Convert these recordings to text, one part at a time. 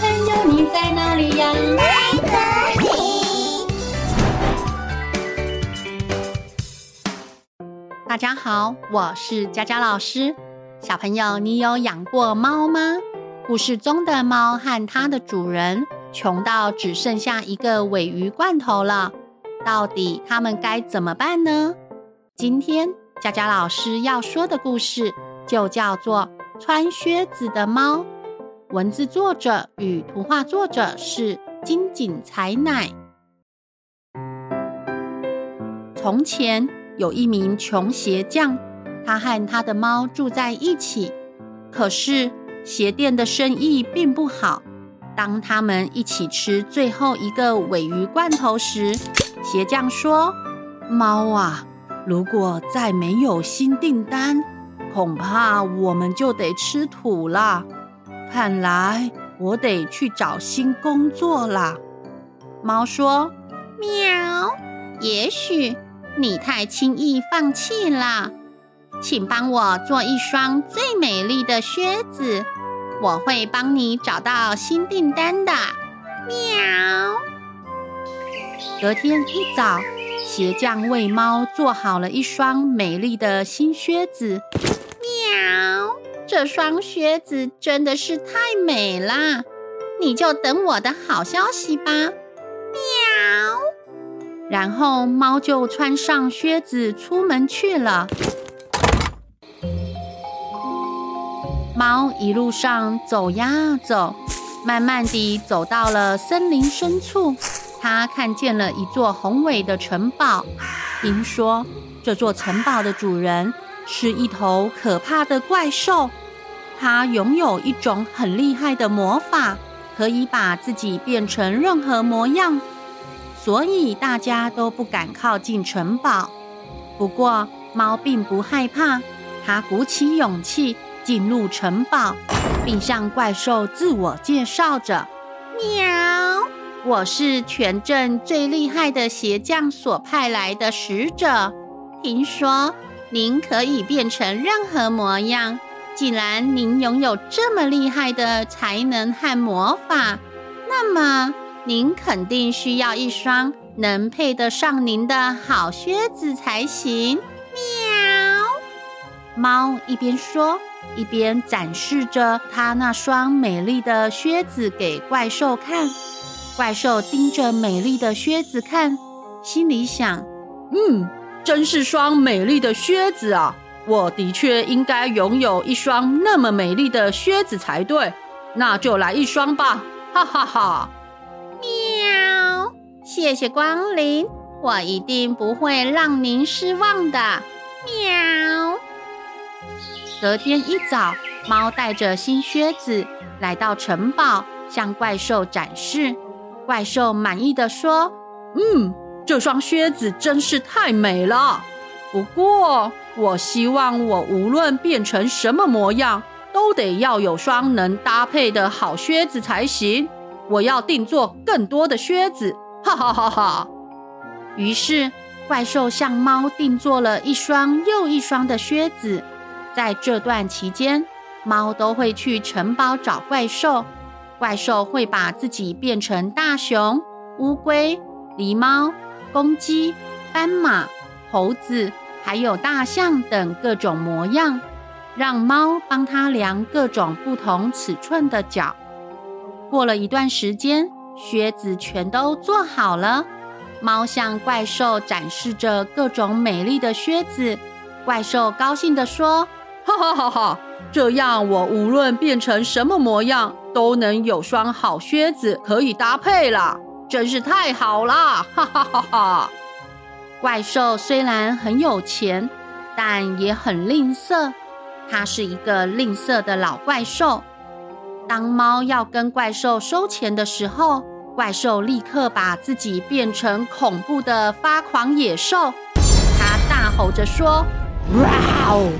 朋友，你在哪里呀？在这里。大家好，我是佳佳老师。小朋友，你有养过猫吗？故事中的猫和它的主人穷到只剩下一个鮪鱼罐头了，到底他们该怎么办呢？今天佳佳老师要说的故事就叫做《穿靴子的猫》，文字作者与图画作者是金井彩乃。从前有一名穷鞋匠，他和他的猫住在一起，可是，鞋店的生意并不好。当他们一起吃最后一个鮪鱼罐头时，鞋匠说：“猫啊，如果再没有新订单，恐怕我们就得吃土了。看来我得去找新工作了。”猫说：“喵，也许你太轻易放弃了。”请帮我做一双最美丽的靴子，我会帮你找到新订单的。喵。隔天一早，鞋匠为猫做好了一双美丽的新靴子。喵，这双靴子真的是太美了，你就等我的好消息吧。喵。然后猫就穿上靴子出门去了。猫一路上走呀走，慢慢地走到了森林深处。它看见了一座宏伟的城堡。听说这座城堡的主人是一头可怕的怪兽，它拥有一种很厉害的魔法，可以把自己变成任何模样，所以大家都不敢靠近城堡。不过猫并不害怕，它鼓起勇气。进入城堡，并向怪兽自我介绍着：“喵，我是全镇最厉害的鞋匠所派来的使者。听说您可以变成任何模样。既然您拥有这么厉害的才能和魔法，那么您肯定需要一双能配得上您的好靴子才行。”喵，猫一边说。一边展示着它那双美丽的靴子给怪兽看，怪兽盯着美丽的靴子看，心里想：“嗯，真是双美丽的靴子啊！我的确应该拥有一双那么美丽的靴子才对。那就来一双吧！”哈哈哈！喵，谢谢光临，我一定不会让您失望的。喵。隔天一早，猫带着新靴子来到城堡，向怪兽展示。怪兽满意的说：“嗯，这双靴子真是太美了。不过，我希望我无论变成什么模样，都得要有双能搭配的好靴子才行。我要定做更多的靴子。”哈哈哈哈！于是，怪兽向猫定做了一双又一双的靴子。在这段期间，猫都会去城堡找怪兽。怪兽会把自己变成大熊、乌龟、狸猫、公鸡、斑马、猴子，还有大象等各种模样，让猫帮它量各种不同尺寸的脚。过了一段时间，靴子全都做好了。猫向怪兽展示着各种美丽的靴子。怪兽高兴地说。哈哈哈哈！这样我无论变成什么模样，都能有双好靴子可以搭配了，真是太好了！哈哈哈哈！怪兽虽然很有钱，但也很吝啬。它是一个吝啬的老怪兽。当猫要跟怪兽收钱的时候，怪兽立刻把自己变成恐怖的发狂野兽。它大吼着说：“哇哦！”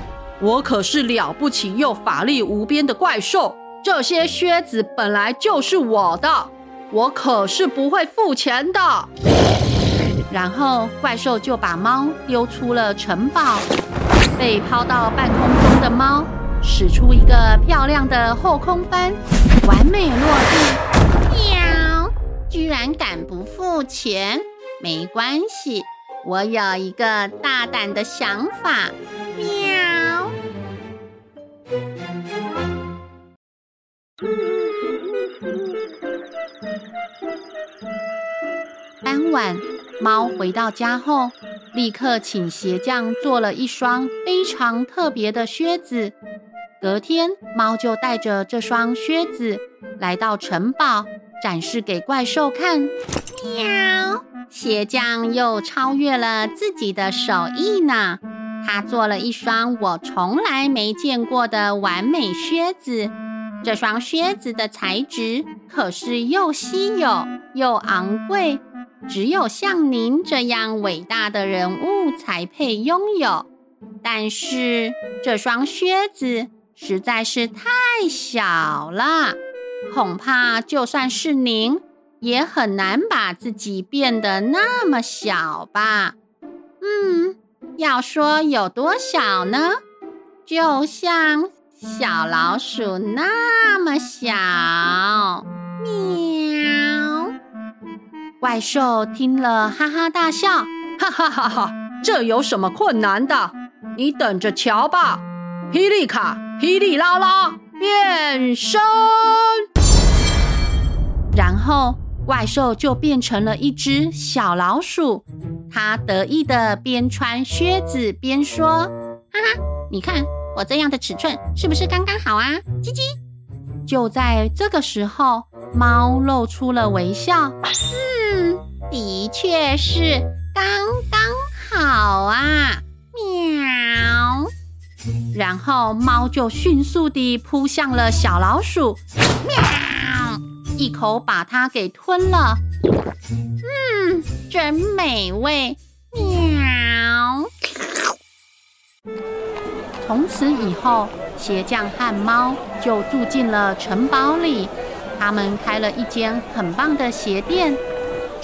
我可是了不起又法力无边的怪兽，这些靴子本来就是我的，我可是不会付钱的。然后怪兽就把猫丢出了城堡被抛到半空中的猫使出一个漂亮的后空翻完美落地。喵居然敢不付钱？没关系我有一个大胆的想法。晚，猫回到家后，立刻请鞋匠做了一双非常特别的靴子。隔天，猫就带着这双靴子来到城堡，展示给怪兽看。喵！鞋匠又超越了自己的手艺呢。他做了一双我从来没见过的完美靴子。这双靴子的材质可是又稀有又昂贵。只有像您这样伟大的人物才配拥有，但是这双靴子实在是太小了，恐怕就算是您也很难把自己变得那么小吧？嗯，要说有多小呢？就像小老鼠那么小。喵怪兽听了，哈哈大笑，哈哈哈哈！这有什么困难的？你等着瞧吧！霹雳卡，霹雳拉拉，变身！然后怪兽就变成了一只小老鼠，它得意的边穿靴子边说：“哈哈，你看我这样的尺寸是不是刚刚好啊？”叽叽。就在这个时候，猫露出了微笑。的确是刚刚好啊，喵！然后猫就迅速地扑向了小老鼠，喵！一口把它给吞了。嗯，真美味，喵！从此以后，鞋匠和猫就住进了城堡里。他们开了一间很棒的鞋店。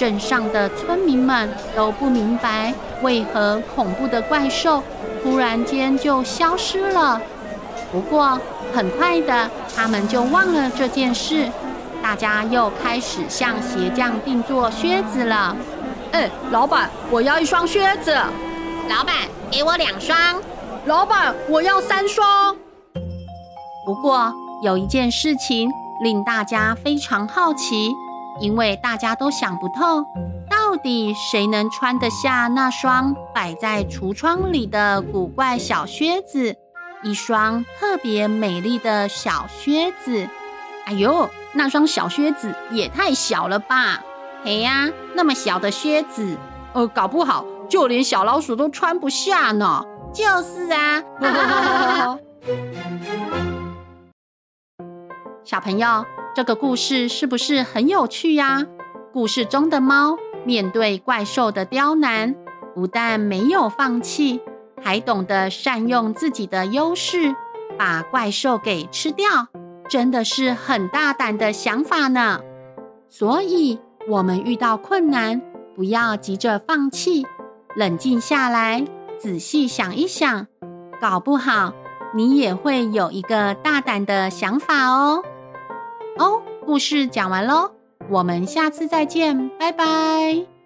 镇上的村民们都不明白，为何恐怖的怪兽突然间就消失了。不过很快的，他们就忘了这件事。大家又开始向鞋匠定做靴子了。哎，老板，我要一双靴子。老板，给我两双。老板，我要三双。不过有一件事情令大家非常好奇。因为大家都想不透，到底谁能穿得下那双摆在橱窗里的古怪小靴子？一双特别美丽的小靴子。哎呦，那双小靴子也太小了吧！嘿呀，那么小的靴子，呃，搞不好就连小老鼠都穿不下呢。就是啊，小朋友。这个故事是不是很有趣呀？故事中的猫面对怪兽的刁难，不但没有放弃，还懂得善用自己的优势，把怪兽给吃掉，真的是很大胆的想法呢。所以，我们遇到困难，不要急着放弃，冷静下来，仔细想一想，搞不好你也会有一个大胆的想法哦。哦，故事讲完喽，我们下次再见，拜拜。